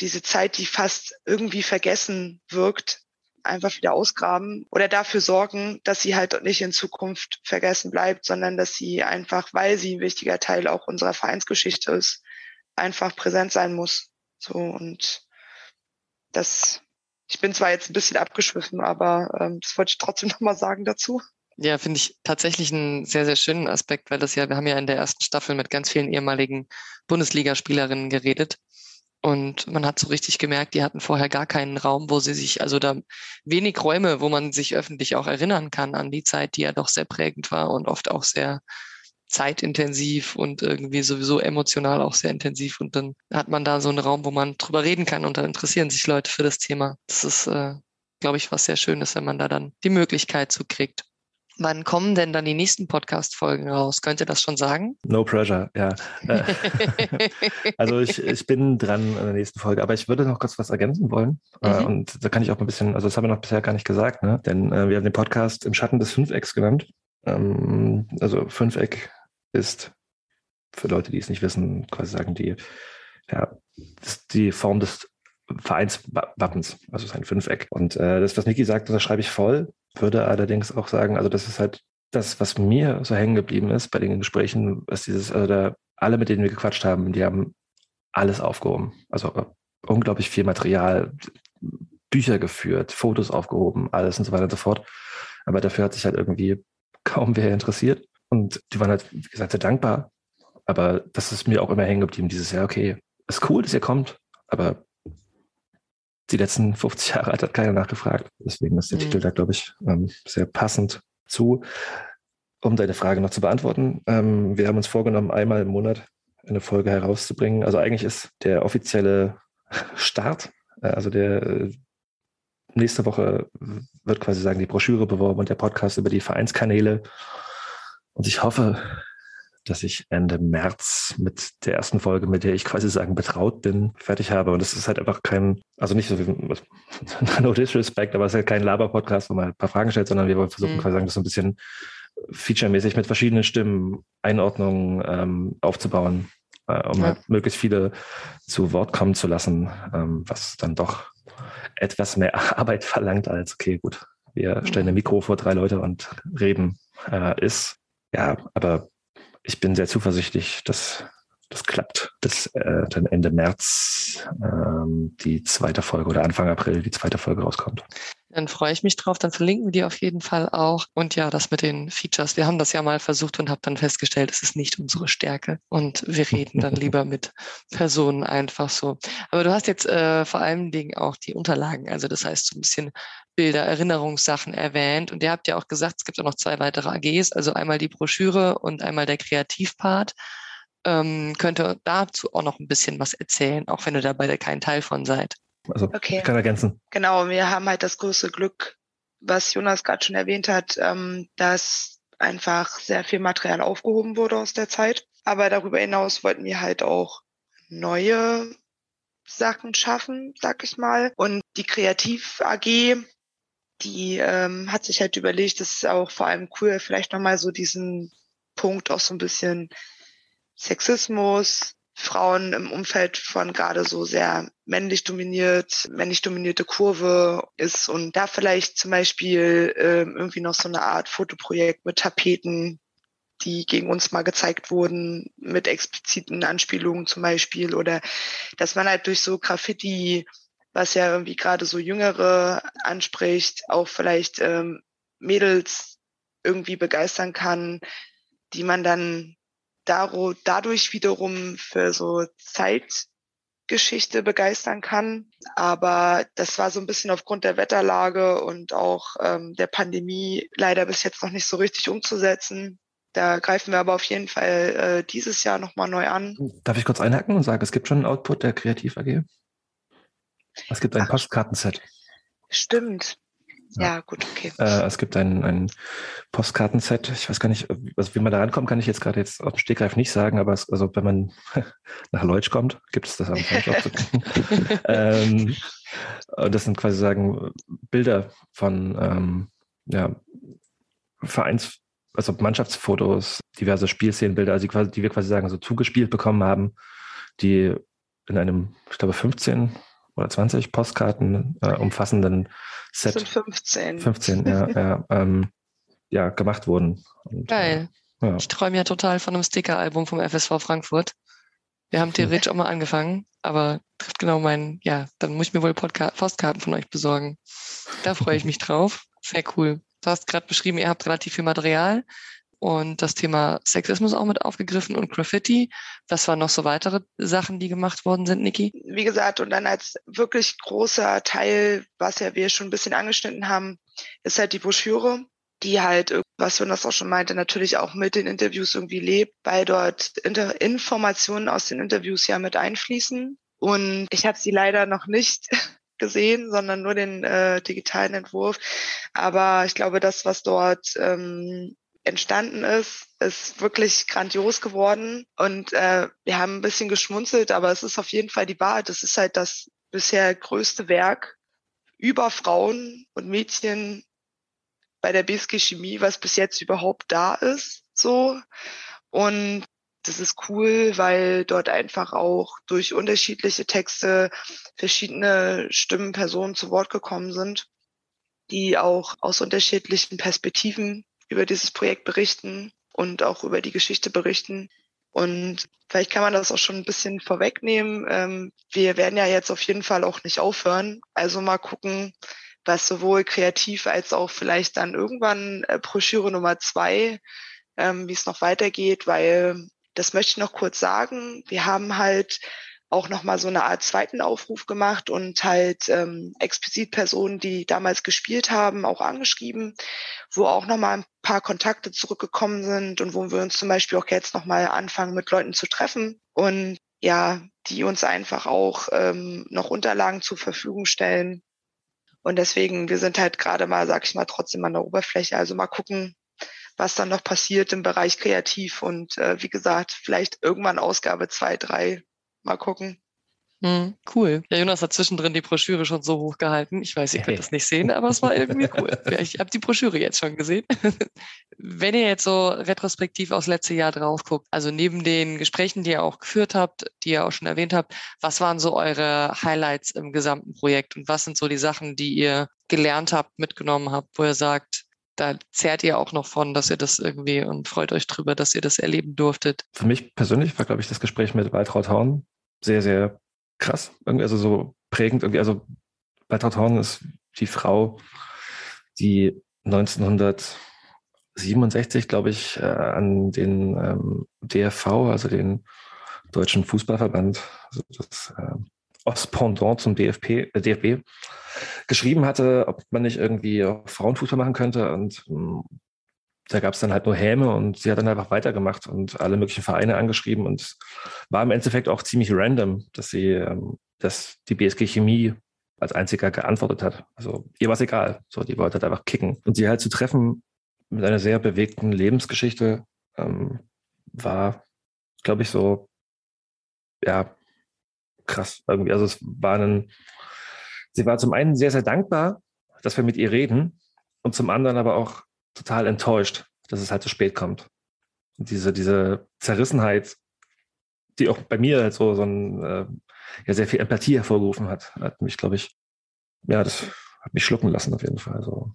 diese Zeit, die fast irgendwie vergessen wirkt, einfach wieder ausgraben oder dafür sorgen, dass sie halt nicht in Zukunft vergessen bleibt, sondern dass sie einfach, weil sie ein wichtiger Teil auch unserer Vereinsgeschichte ist, einfach präsent sein muss. So und das ich bin zwar jetzt ein bisschen abgeschwiffen, aber ähm, das wollte ich trotzdem (laughs) nochmal sagen dazu. Ja, finde ich tatsächlich einen sehr, sehr schönen Aspekt, weil das ja, wir haben ja in der ersten Staffel mit ganz vielen ehemaligen Bundesligaspielerinnen geredet. Und man hat so richtig gemerkt, die hatten vorher gar keinen Raum, wo sie sich, also da wenig Räume, wo man sich öffentlich auch erinnern kann an die Zeit, die ja doch sehr prägend war und oft auch sehr zeitintensiv und irgendwie sowieso emotional auch sehr intensiv. Und dann hat man da so einen Raum, wo man drüber reden kann und dann interessieren sich Leute für das Thema. Das ist, äh, glaube ich, was sehr Schönes, wenn man da dann die Möglichkeit zu kriegt. Wann kommen denn dann die nächsten Podcast-Folgen raus? Könnt ihr das schon sagen? No pressure, ja. Äh, (laughs) also ich, ich bin dran in der nächsten Folge, aber ich würde noch kurz was ergänzen wollen. Äh, Mhm. Und da kann ich auch ein bisschen, also das haben wir noch bisher gar nicht gesagt, ne? Denn äh, wir haben den Podcast im Schatten des Fünfecks genannt. Ähm, also Fünfeck ist für Leute, die es nicht wissen, quasi sagen die, ja, die Form des Vereinswappens, also es ist ein Fünfeck. Und äh, das, was Niki sagt, das schreibe ich voll, würde allerdings auch sagen, also das ist halt das, was mir so hängen geblieben ist bei den Gesprächen, ist dieses, also da, alle, mit denen wir gequatscht haben, die haben alles aufgehoben. Also äh, unglaublich viel Material, Bücher geführt, Fotos aufgehoben, alles und so weiter und so fort. Aber dafür hat sich halt irgendwie kaum wer interessiert. Und die waren halt, wie gesagt, sehr dankbar. Aber das ist mir auch immer hängen geblieben, dieses Jahr, okay, ist cool, dass ihr kommt, aber die letzten 50 Jahre alt hat keiner nachgefragt. Deswegen ist der Mhm. Titel da, glaube ich, ähm, sehr passend zu. Um deine Frage noch zu beantworten, ähm, wir haben uns vorgenommen, einmal im Monat eine Folge herauszubringen. Also eigentlich ist der offizielle Start, äh, also der äh, nächste Woche wird quasi sagen, die Broschüre beworben und der Podcast über die Vereinskanäle. Und ich hoffe, dass ich Ende März mit der ersten Folge, mit der ich quasi sagen betraut bin, fertig habe. Und es ist halt einfach kein, also nicht so wie (laughs) no disrespect, aber es ist halt kein Laber-Podcast, wo man ein paar Fragen stellt, sondern wir wollen versuchen, mhm. quasi sagen, das so ein bisschen featuremäßig mit verschiedenen Stimmen, Einordnungen ähm, aufzubauen, äh, um ja. halt möglichst viele zu Wort kommen zu lassen, ähm, was dann doch etwas mehr (laughs) Arbeit verlangt als, okay, gut, wir stellen ein Mikro vor drei Leute und reden, äh, ist. Ja, aber ich bin sehr zuversichtlich, dass das klappt, dass äh, dann Ende März ähm, die zweite Folge oder Anfang April die zweite Folge rauskommt. Dann freue ich mich drauf, dann verlinken wir die auf jeden Fall auch. Und ja, das mit den Features. Wir haben das ja mal versucht und habe dann festgestellt, es ist nicht unsere Stärke. Und wir reden dann (laughs) lieber mit Personen einfach so. Aber du hast jetzt äh, vor allen Dingen auch die Unterlagen, also das heißt so ein bisschen Bilder, Erinnerungssachen erwähnt. Und ihr habt ja auch gesagt, es gibt auch noch zwei weitere AGs, also einmal die Broschüre und einmal der Kreativpart. Ähm, könnte dazu auch noch ein bisschen was erzählen, auch wenn ihr dabei kein Teil von seid. Also okay. ich kann ergänzen. Genau, wir haben halt das große Glück, was Jonas gerade schon erwähnt hat, ähm, dass einfach sehr viel Material aufgehoben wurde aus der Zeit. Aber darüber hinaus wollten wir halt auch neue Sachen schaffen, sag ich mal. Und die Kreativ AG, die ähm, hat sich halt überlegt, das ist auch vor allem cool, vielleicht nochmal so diesen Punkt auch so ein bisschen Sexismus, Frauen im Umfeld von gerade so sehr männlich dominiert, männlich dominierte Kurve ist und da vielleicht zum Beispiel äh, irgendwie noch so eine Art Fotoprojekt mit Tapeten, die gegen uns mal gezeigt wurden, mit expliziten Anspielungen zum Beispiel oder dass man halt durch so Graffiti, was ja irgendwie gerade so Jüngere anspricht, auch vielleicht ähm, Mädels irgendwie begeistern kann, die man dann dadurch wiederum für so Zeitgeschichte begeistern kann. Aber das war so ein bisschen aufgrund der Wetterlage und auch ähm, der Pandemie leider bis jetzt noch nicht so richtig umzusetzen. Da greifen wir aber auf jeden Fall äh, dieses Jahr nochmal neu an. Darf ich kurz einhaken und sagen, es gibt schon einen Output der Kreativ AG? Es gibt ein Postkartenset. Stimmt. Ja, gut, okay. Äh, es gibt ein, ein Postkartenset. Ich weiß gar nicht, also wie man da rankommt, kann ich jetzt gerade jetzt auf dem Stegreif nicht sagen, aber es, also wenn man (laughs) nach Leutsch kommt, gibt es das am Shop. (laughs) ähm, und das sind quasi sagen Bilder von ähm, ja, Vereins, also Mannschaftsfotos, diverse Spielszenenbilder, also die, quasi, die wir quasi sagen, so zugespielt bekommen haben, die in einem, ich glaube, 15 oder 20 Postkarten äh, umfassenden Set. Das sind 15. 15, ja, (laughs) ja, ähm, ja, gemacht wurden. Und, Geil. Äh, ja. Ich träume ja total von einem Sticker-Album vom FSV Frankfurt. Wir haben (laughs) theoretisch auch mal angefangen, aber trifft genau meinen, ja, dann muss ich mir wohl Podca Postkarten von euch besorgen. Da freue ich mich drauf. Sehr cool. Du hast gerade beschrieben, ihr habt relativ viel Material und das Thema Sexismus auch mit aufgegriffen und Graffiti. Was waren noch so weitere Sachen, die gemacht worden sind, Niki? Wie gesagt, und dann als wirklich großer Teil, was ja wir schon ein bisschen angeschnitten haben, ist halt die Broschüre, die halt, was Jonas auch schon meinte, natürlich auch mit den Interviews irgendwie lebt, weil dort Inter Informationen aus den Interviews ja mit einfließen. Und ich habe sie leider noch nicht (laughs) gesehen, sondern nur den äh, digitalen Entwurf. Aber ich glaube, das, was dort ähm, entstanden ist, ist wirklich grandios geworden. Und äh, wir haben ein bisschen geschmunzelt, aber es ist auf jeden Fall die Wahrheit. Es ist halt das bisher größte Werk über Frauen und Mädchen bei der BSG Chemie, was bis jetzt überhaupt da ist. So. Und das ist cool, weil dort einfach auch durch unterschiedliche Texte verschiedene Stimmen, Personen zu Wort gekommen sind, die auch aus unterschiedlichen Perspektiven über dieses Projekt berichten und auch über die Geschichte berichten. Und vielleicht kann man das auch schon ein bisschen vorwegnehmen. Ähm, wir werden ja jetzt auf jeden Fall auch nicht aufhören. Also mal gucken, was sowohl kreativ als auch vielleicht dann irgendwann äh, Broschüre Nummer zwei, ähm, wie es noch weitergeht, weil das möchte ich noch kurz sagen. Wir haben halt auch nochmal so eine Art zweiten Aufruf gemacht und halt ähm, explizit Personen, die damals gespielt haben, auch angeschrieben, wo auch nochmal ein paar Kontakte zurückgekommen sind und wo wir uns zum Beispiel auch jetzt nochmal anfangen, mit Leuten zu treffen und ja, die uns einfach auch ähm, noch Unterlagen zur Verfügung stellen. Und deswegen, wir sind halt gerade mal, sag ich mal, trotzdem an der Oberfläche. Also mal gucken, was dann noch passiert im Bereich kreativ und äh, wie gesagt, vielleicht irgendwann Ausgabe zwei, drei. Mal gucken. Hm, cool. Ja, Jonas hat zwischendrin die Broschüre schon so hochgehalten. Ich weiß, ihr könnt das nicht sehen, aber es war irgendwie cool. (laughs) Ich habe die Broschüre jetzt schon gesehen. (laughs) Wenn ihr jetzt so retrospektiv aufs letzte Jahr drauf guckt, also neben den Gesprächen, die ihr auch geführt habt, die ihr auch schon erwähnt habt, was waren so eure Highlights im gesamten Projekt und was sind so die Sachen, die ihr gelernt habt, mitgenommen habt, wo ihr sagt, da zehrt ihr auch noch von, dass ihr das irgendwie und freut euch drüber, dass ihr das erleben durftet. Für mich persönlich war, glaube ich, das Gespräch mit Waltraud Horn sehr, sehr krass, irgendwie, also so prägend. Irgendwie. Also Waltraud Horn ist die Frau, die 1967, glaube ich, äh, an den ähm, DFV, also den Deutschen Fußballverband, also das äh, Ostpendant zum DFP, äh, DFB, geschrieben hatte, ob man nicht irgendwie Frauenfußball machen könnte. Und ähm, da gab es dann halt nur Häme und sie hat dann einfach weitergemacht und alle möglichen Vereine angeschrieben und war im Endeffekt auch ziemlich random, dass sie, ähm, dass die BSG Chemie als einziger geantwortet hat. Also ihr war es egal. So, die wollte halt einfach kicken. Und sie halt zu treffen mit einer sehr bewegten Lebensgeschichte ähm, war, glaube ich, so, ja, krass irgendwie. Also es war ein, sie war zum einen sehr, sehr dankbar, dass wir mit ihr reden und zum anderen aber auch total enttäuscht, dass es halt zu spät kommt. Und diese, diese Zerrissenheit, die auch bei mir halt so, so ein, äh, ja, sehr viel Empathie hervorgerufen hat, hat mich, glaube ich, ja, das hat mich schlucken lassen auf jeden Fall. So.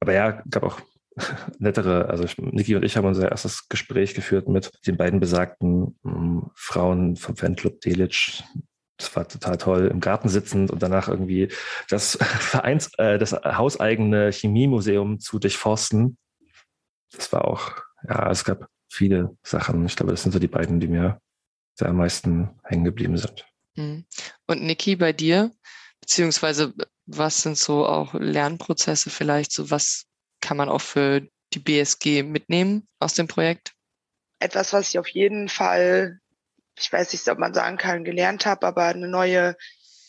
Aber ja, gab auch (laughs) nettere, also ich, Niki und ich haben unser erstes Gespräch geführt mit den beiden besagten ähm, Frauen vom Fanclub Delic. Das war total toll, im Garten sitzend und danach irgendwie das (laughs) Vereins, äh, das hauseigene Chemiemuseum zu durchforsten. Das war auch, ja, es gab viele Sachen. Ich glaube, das sind so die beiden, die mir sehr am meisten hängen geblieben sind. Hm. Und Niki, bei dir? Beziehungsweise, was sind so auch Lernprozesse vielleicht? So was kann man auch für die BSG mitnehmen aus dem Projekt? Etwas, was ich auf jeden Fall ich weiß nicht, ob man sagen kann, gelernt habe, aber eine neue,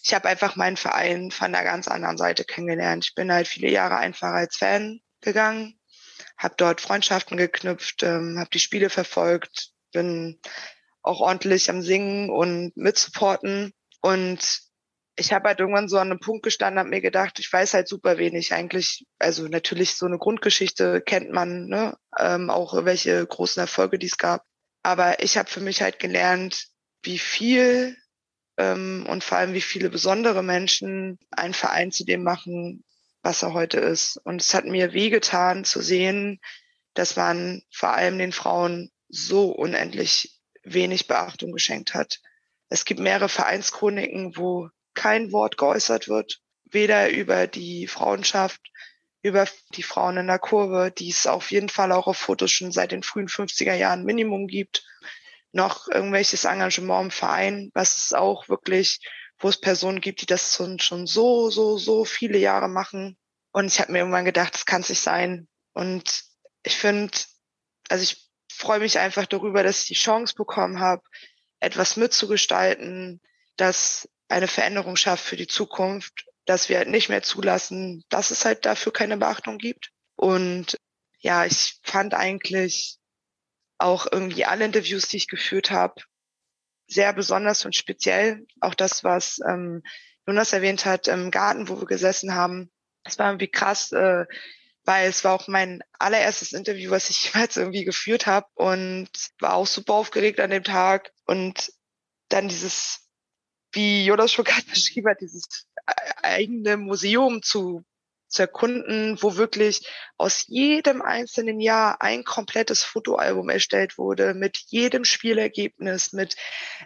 ich habe einfach meinen Verein von der ganz anderen Seite kennengelernt. Ich bin halt viele Jahre einfach als Fan gegangen, habe dort Freundschaften geknüpft, ähm, habe die Spiele verfolgt, bin auch ordentlich am Singen und mitsupporten und ich habe halt irgendwann so an einem Punkt gestanden, habe mir gedacht, ich weiß halt super wenig eigentlich. Also natürlich so eine Grundgeschichte kennt man, ne? ähm, auch welche großen Erfolge die es gab. Aber ich habe für mich halt gelernt, wie viel ähm, und vor allem wie viele besondere Menschen einen Verein zu dem machen, was er heute ist. Und es hat mir wehgetan zu sehen, dass man vor allem den Frauen so unendlich wenig Beachtung geschenkt hat. Es gibt mehrere Vereinschroniken, wo kein Wort geäußert wird, weder über die Frauenschaft über die Frauen in der Kurve, die es auf jeden Fall auch auf Fotos schon seit den frühen 50er Jahren Minimum gibt, noch irgendwelches Engagement im Verein, was es auch wirklich, wo es Personen gibt, die das schon, so, so, so viele Jahre machen. Und ich habe mir irgendwann gedacht, das kann es nicht sein. Und ich finde, also ich freue mich einfach darüber, dass ich die Chance bekommen habe, etwas mitzugestalten, das eine Veränderung schafft für die Zukunft dass wir halt nicht mehr zulassen, dass es halt dafür keine Beachtung gibt. Und ja, ich fand eigentlich auch irgendwie alle Interviews, die ich geführt habe, sehr besonders und speziell. Auch das, was ähm, Jonas erwähnt hat, im Garten, wo wir gesessen haben. Es war irgendwie krass, äh, weil es war auch mein allererstes Interview, was ich (laughs) jemals irgendwie geführt habe und war auch super aufgeregt an dem Tag. Und dann dieses, wie Jonas schon (laughs) gerade beschrieben hat, dieses eigene Museum zu, zu erkunden, wo wirklich aus jedem einzelnen Jahr ein komplettes Fotoalbum erstellt wurde, mit jedem Spielergebnis, mit,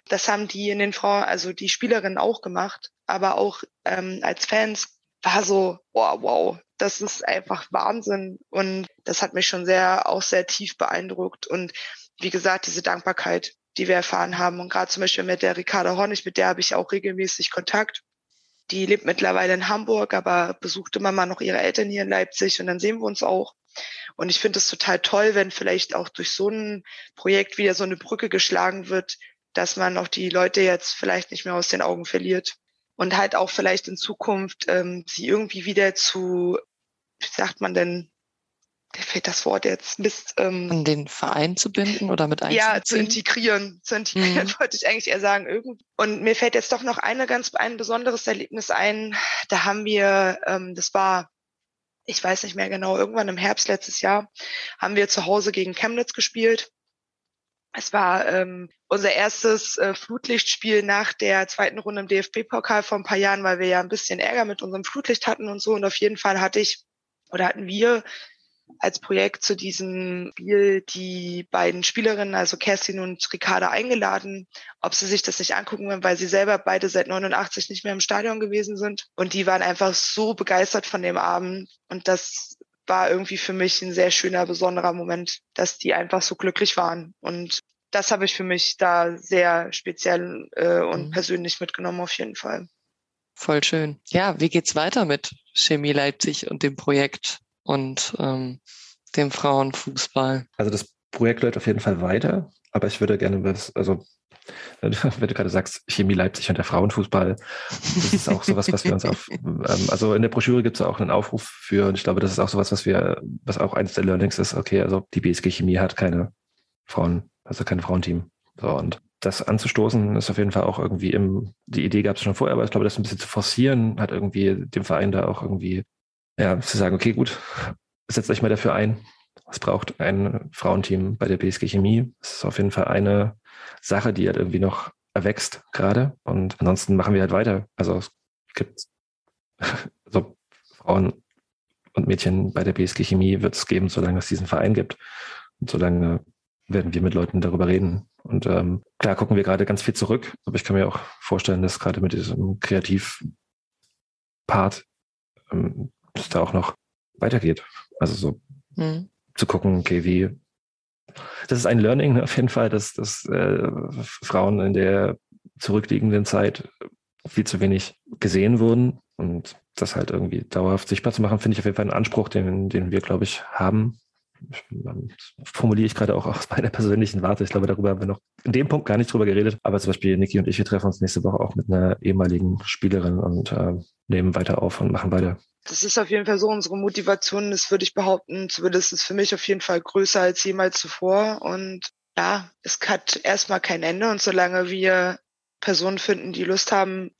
das haben die in den Frauen, also die Spielerinnen auch gemacht, aber auch ähm, als Fans war so, wow, wow, das ist einfach Wahnsinn. Und das hat mich schon sehr, auch sehr tief beeindruckt. Und wie gesagt, diese Dankbarkeit, die wir erfahren haben. Und gerade zum Beispiel mit der Ricarda Hornig, mit der habe ich auch regelmäßig Kontakt. Die lebt mittlerweile in Hamburg, aber besucht immer mal noch ihre Eltern hier in Leipzig und dann sehen wir uns auch. Und ich finde es total toll, wenn vielleicht auch durch so ein Projekt wieder so eine Brücke geschlagen wird, dass man auch die Leute jetzt vielleicht nicht mehr aus den Augen verliert und halt auch vielleicht in Zukunft ähm, sie irgendwie wieder zu, wie sagt man denn, mir fehlt das Wort jetzt, Mist. Ähm, An den Verein zu binden oder mit Ja, zu integrieren. Zu integrieren mhm. (laughs) wollte ich eigentlich eher sagen. Irgend und mir fällt jetzt doch noch eine ganz, ein besonderes Erlebnis ein. Da haben wir, ähm, das war, ich weiß nicht mehr genau, irgendwann im Herbst letztes Jahr, haben wir zu Hause gegen Chemnitz gespielt. Es war ähm, unser erstes äh, Flutlichtspiel nach der zweiten Runde im DFB-Pokal vor ein paar Jahren, weil wir ja ein bisschen Ärger mit unserem Flutlicht hatten und so. Und auf jeden Fall hatte ich oder hatten wir als Projekt zu diesem Spiel die beiden Spielerinnen, also Kerstin und Ricarda, eingeladen, ob sie sich das nicht angucken wollen, weil sie selber beide seit 89 nicht mehr im Stadion gewesen sind. Und die waren einfach so begeistert von dem Abend. Und das war irgendwie für mich ein sehr schöner, besonderer Moment, dass die einfach so glücklich waren. Und das habe ich für mich da sehr speziell äh, und mhm. persönlich mitgenommen, auf jeden Fall. Voll schön. Ja, wie geht's weiter mit Chemie Leipzig und dem Projekt? Und ähm, dem Frauenfußball. Also das Projekt läuft auf jeden Fall weiter, aber ich würde gerne was, also wenn du gerade sagst, Chemie Leipzig und der Frauenfußball, das ist auch sowas, was wir uns auf, ähm, also in der Broschüre gibt es auch einen Aufruf für, und ich glaube, das ist auch sowas, was wir, was auch eines der Learnings ist, okay, also die BSG Chemie hat keine Frauen, also kein Frauenteam. So, und das anzustoßen ist auf jeden Fall auch irgendwie im, die Idee gab es schon vorher, aber ich glaube, das ein bisschen zu forcieren, hat irgendwie dem Verein da auch irgendwie ja, zu sagen, okay, gut, setzt euch mal dafür ein. Es braucht ein Frauenteam bei der BSG Chemie. Das ist auf jeden Fall eine Sache, die halt irgendwie noch erwächst gerade. Und ansonsten machen wir halt weiter. Also es gibt (laughs) so Frauen und Mädchen bei der BSG Chemie wird es geben, solange es diesen Verein gibt. Und solange werden wir mit Leuten darüber reden. Und ähm, klar gucken wir gerade ganz viel zurück, aber ich kann mir auch vorstellen, dass gerade mit diesem Kreativpart ähm, es da auch noch weitergeht. Also so mhm. zu gucken, okay, wie das ist ein Learning ne, auf jeden Fall, dass, dass äh, Frauen in der zurückliegenden Zeit viel zu wenig gesehen wurden und das halt irgendwie dauerhaft sichtbar zu machen, finde ich auf jeden Fall einen Anspruch, den, den wir, glaube ich, haben formuliere ich gerade auch aus meiner persönlichen Warte. Ich glaube, darüber haben wir noch in dem Punkt gar nicht drüber geredet. Aber zum Beispiel Niki und ich, wir treffen uns nächste Woche auch mit einer ehemaligen Spielerin und äh, nehmen weiter auf und machen weiter. Das ist auf jeden Fall so unsere Motivation. Das würde ich behaupten, zumindest ist für mich auf jeden Fall größer als jemals zuvor. Und ja, es hat erstmal kein Ende. Und solange wir Personen finden, die Lust haben,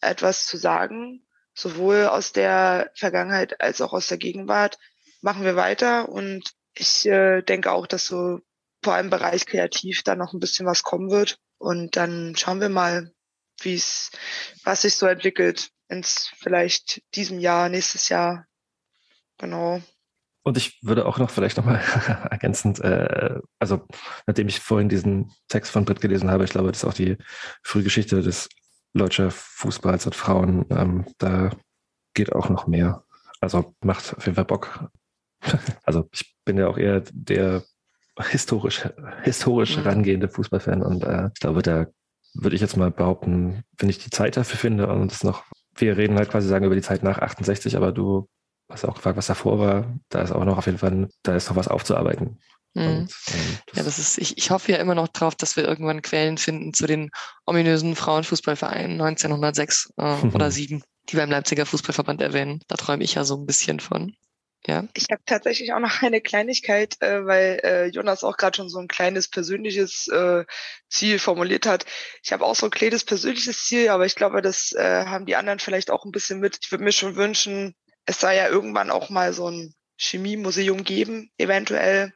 etwas zu sagen, sowohl aus der Vergangenheit als auch aus der Gegenwart, machen wir weiter. Und ich äh, denke auch, dass so vor allem im Bereich kreativ da noch ein bisschen was kommen wird. Und dann schauen wir mal, wie es, was sich so entwickelt ins vielleicht diesem Jahr, nächstes Jahr. Genau. Und ich würde auch noch vielleicht nochmal (laughs) ergänzend, äh, also nachdem ich vorhin diesen Text von Britt gelesen habe, ich glaube, das ist auch die Frühgeschichte des deutscher Fußballs und Frauen, ähm, da geht auch noch mehr. Also macht auf jeden Fall Bock, (laughs) also ich bin ja auch eher der historisch, historisch mhm. rangehende Fußballfan und äh, ich glaube, da würde ich jetzt mal behaupten, wenn ich die Zeit dafür finde und es noch, wir reden halt quasi sagen über die Zeit nach 68, aber du hast auch gefragt, was davor war, da ist auch noch auf jeden Fall, da ist noch was aufzuarbeiten. Mhm. Und, und das ja, das ist, ich, ich hoffe ja immer noch drauf, dass wir irgendwann Quellen finden zu den ominösen Frauenfußballvereinen 1906 äh, oder (laughs) 7, die beim Leipziger Fußballverband erwähnen. Da träume ich ja so ein bisschen von. Ja. Ich habe tatsächlich auch noch eine Kleinigkeit, äh, weil äh, Jonas auch gerade schon so ein kleines persönliches äh, Ziel formuliert hat. Ich habe auch so ein kleines persönliches Ziel, aber ich glaube, das äh, haben die anderen vielleicht auch ein bisschen mit. Ich würde mir schon wünschen, es sei ja irgendwann auch mal so ein Chemiemuseum geben, eventuell.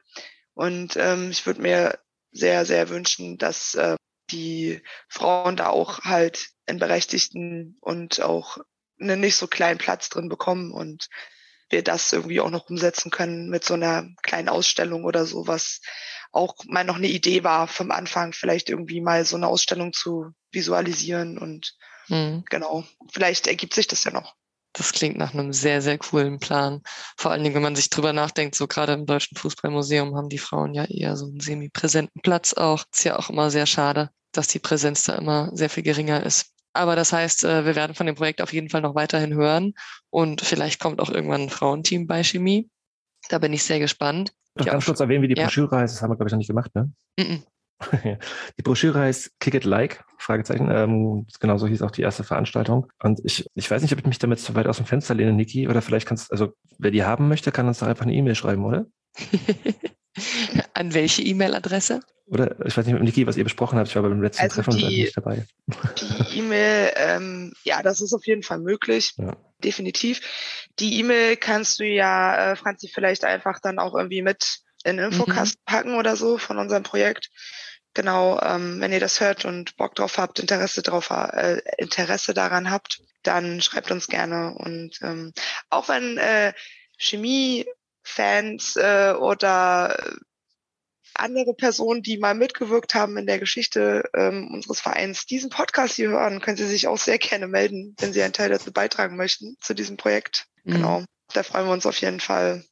Und ähm, ich würde mir sehr, sehr wünschen, dass äh, die Frauen da auch halt einen berechtigten und auch einen nicht so kleinen Platz drin bekommen und wir das irgendwie auch noch umsetzen können mit so einer kleinen Ausstellung oder so, was auch mal noch eine Idee war vom Anfang, vielleicht irgendwie mal so eine Ausstellung zu visualisieren und mhm. genau, vielleicht ergibt sich das ja noch. Das klingt nach einem sehr, sehr coolen Plan. Vor allen Dingen, wenn man sich drüber nachdenkt, so gerade im Deutschen Fußballmuseum haben die Frauen ja eher so einen semi-präsenten Platz auch. Ist ja auch immer sehr schade, dass die Präsenz da immer sehr viel geringer ist. Aber das heißt, äh, wir werden von dem Projekt auf jeden Fall noch weiterhin hören und vielleicht kommt auch irgendwann ein Frauenteam bei Chemie. Da bin ich sehr gespannt. Doch ganz kurz erwähnen, wie die Broschüre ja. heißt. Das haben wir, glaube ich, noch nicht gemacht, ne? Mm -mm. (laughs) Die Broschüre heißt Kick It Like, Fragezeichen. Ähm, genauso hieß auch die erste Veranstaltung. Und ich, ich weiß nicht, ob ich mich damit zu weit aus dem Fenster lehne, Niki, oder vielleicht kannst, also wer die haben möchte, kann uns da einfach eine E-Mail schreiben, oder? (laughs) An welche E-Mail-Adresse? Oder ich weiß nicht, mit Niki, was ihr besprochen habt. Ich war beim letzten also Treffen die, nicht dabei. Die E-Mail, ähm, ja, das ist auf jeden Fall möglich. Ja. Definitiv. Die E-Mail kannst du ja, äh, Franzi, vielleicht einfach dann auch irgendwie mit in Infocast mhm. packen oder so von unserem Projekt. Genau, ähm, wenn ihr das hört und Bock drauf habt, Interesse drauf, äh, Interesse daran habt, dann schreibt uns gerne. Und ähm, auch wenn äh, Chemie-Fans äh, oder andere Personen, die mal mitgewirkt haben in der Geschichte ähm, unseres Vereins, diesen Podcast hier hören, können Sie sich auch sehr gerne melden, wenn Sie einen Teil dazu beitragen möchten, zu diesem Projekt. Mhm. Genau, da freuen wir uns auf jeden Fall.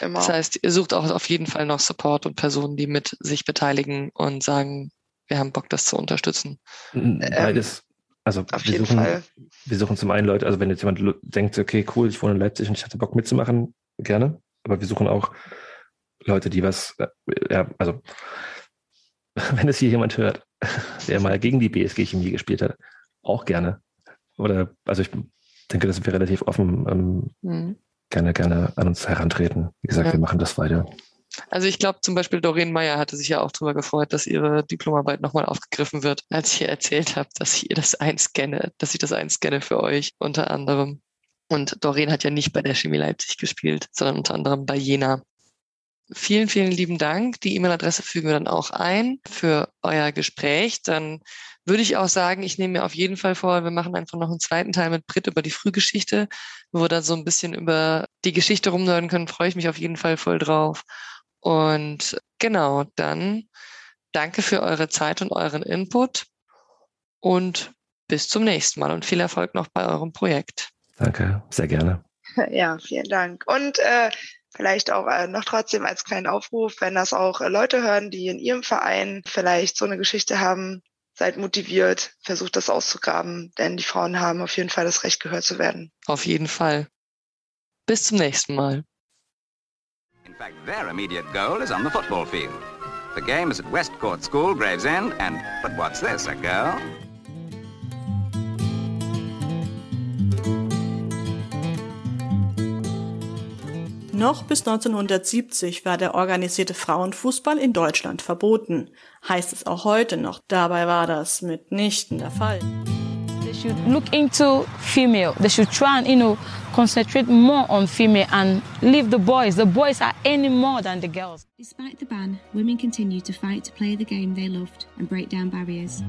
Immer. Das heißt, ihr sucht auch auf jeden Fall noch Support und Personen, die mit sich beteiligen und sagen, wir haben Bock, das zu unterstützen. Ähm, beides. Also auf wir jeden suchen, Fall. wir suchen zum einen Leute, also wenn jetzt jemand denkt, okay, cool, ich wohne in Leipzig und ich hatte Bock mitzumachen, gerne. Aber wir suchen auch Leute, die was, äh, ja, also (laughs) wenn es hier jemand hört, (laughs) der mal gegen die BSG Chemie gespielt hat, auch gerne. Oder, also ich denke, das wir relativ offen ähm, mhm. gerne, gerne an uns herantreten. Wie gesagt, ja. wir machen das weiter. Also ich glaube zum Beispiel Doreen Meyer hatte sich ja auch darüber gefreut, dass ihre Diplomarbeit nochmal aufgegriffen wird, als ich ihr erzählt habe, dass ich ihr das einscanne, dass ich das einscanne für euch unter anderem. Und Doreen hat ja nicht bei der Chemie Leipzig gespielt, sondern unter anderem bei Jena. Vielen, vielen lieben Dank. Die E-Mail-Adresse fügen wir dann auch ein für euer Gespräch. Dann würde ich auch sagen, ich nehme mir auf jeden Fall vor, wir machen einfach noch einen zweiten Teil mit Brit über die Frühgeschichte, wo wir dann so ein bisschen über die Geschichte rumnörden können. Freue ich mich auf jeden Fall voll drauf. Und genau, dann danke für eure Zeit und euren Input und bis zum nächsten Mal und viel Erfolg noch bei eurem Projekt. Danke, sehr gerne. (laughs) Ja, vielen Dank. Und äh, Vielleicht auch äh, noch trotzdem als kleinen Aufruf, wenn das auch äh, Leute hören, die in ihrem Verein vielleicht so eine Geschichte haben, seid motiviert, versucht das auszugraben, denn die Frauen haben auf jeden Fall das Recht, gehört zu werden. Auf jeden Fall. Bis zum nächsten Mal. In fact, their immediate goal is on the football field. The game is at Westcourt School, Gravesend, and but what's this, a girl? Noch bis 1970 war der organisierte Frauenfußball in Deutschland verboten. Heißt es auch heute noch. Dabei war das mitnichten der Fall. They should look into female. They should try and, you know, concentrate more on female and leave the boys. The boys are any more than the girls. Despite the ban, women continue to fight to play the game they loved and break down barriers.